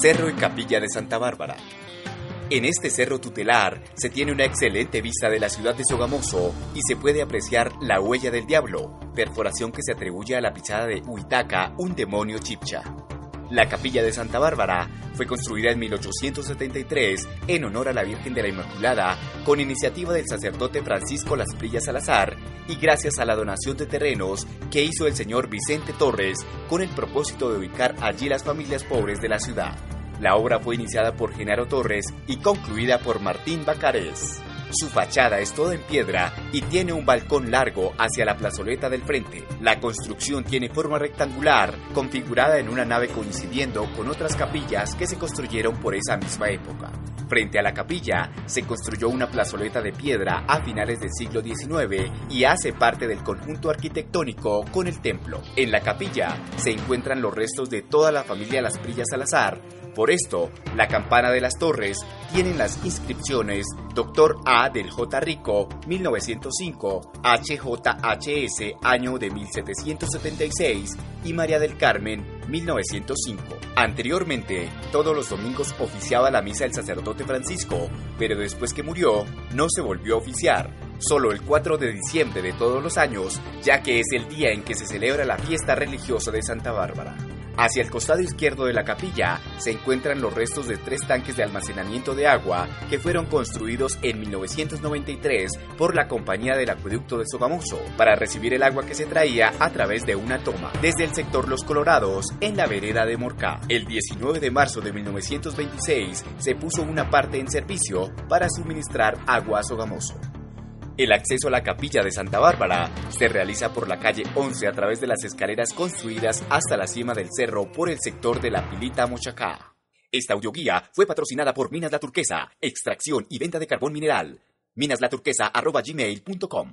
Cerro y Capilla de Santa Bárbara. En este cerro tutelar se tiene una excelente vista de la ciudad de Sogamoso y se puede apreciar la huella del diablo, perforación que se atribuye a la pisada de Huitaca, un demonio chipcha. La capilla de Santa Bárbara fue construida en 1873 en honor a la Virgen de la Inmaculada con iniciativa del sacerdote Francisco Las Prillas Salazar y gracias a la donación de terrenos que hizo el señor Vicente Torres con el propósito de ubicar allí las familias pobres de la ciudad. La obra fue iniciada por Genaro Torres y concluida por Martín Bacares. Su fachada es toda en piedra y tiene un balcón largo hacia la plazoleta del frente. La construcción tiene forma rectangular, configurada en una nave coincidiendo con otras capillas que se construyeron por esa misma época. Frente a la capilla se construyó una plazoleta de piedra a finales del siglo XIX y hace parte del conjunto arquitectónico con el templo. En la capilla se encuentran los restos de toda la familia Las Prillas Salazar, por esto, la campana de las torres tiene las inscripciones Dr. A. del J. Rico, 1905, HJHS, año de 1776, y María del Carmen, 1905. Anteriormente, todos los domingos oficiaba la misa el sacerdote Francisco, pero después que murió, no se volvió a oficiar. Solo el 4 de diciembre de todos los años, ya que es el día en que se celebra la fiesta religiosa de Santa Bárbara. Hacia el costado izquierdo de la capilla se encuentran los restos de tres tanques de almacenamiento de agua que fueron construidos en 1993 por la compañía del acueducto de Sogamoso para recibir el agua que se traía a través de una toma desde el sector Los Colorados en la vereda de Morcá. El 19 de marzo de 1926 se puso una parte en servicio para suministrar agua a Sogamoso. El acceso a la capilla de Santa Bárbara se realiza por la calle 11 a través de las escaleras construidas hasta la cima del cerro por el sector de la Pilita Mochacá. Esta audioguía fue patrocinada por Minas La Turquesa, extracción y venta de carbón mineral. minaslaturquesa.gmail.com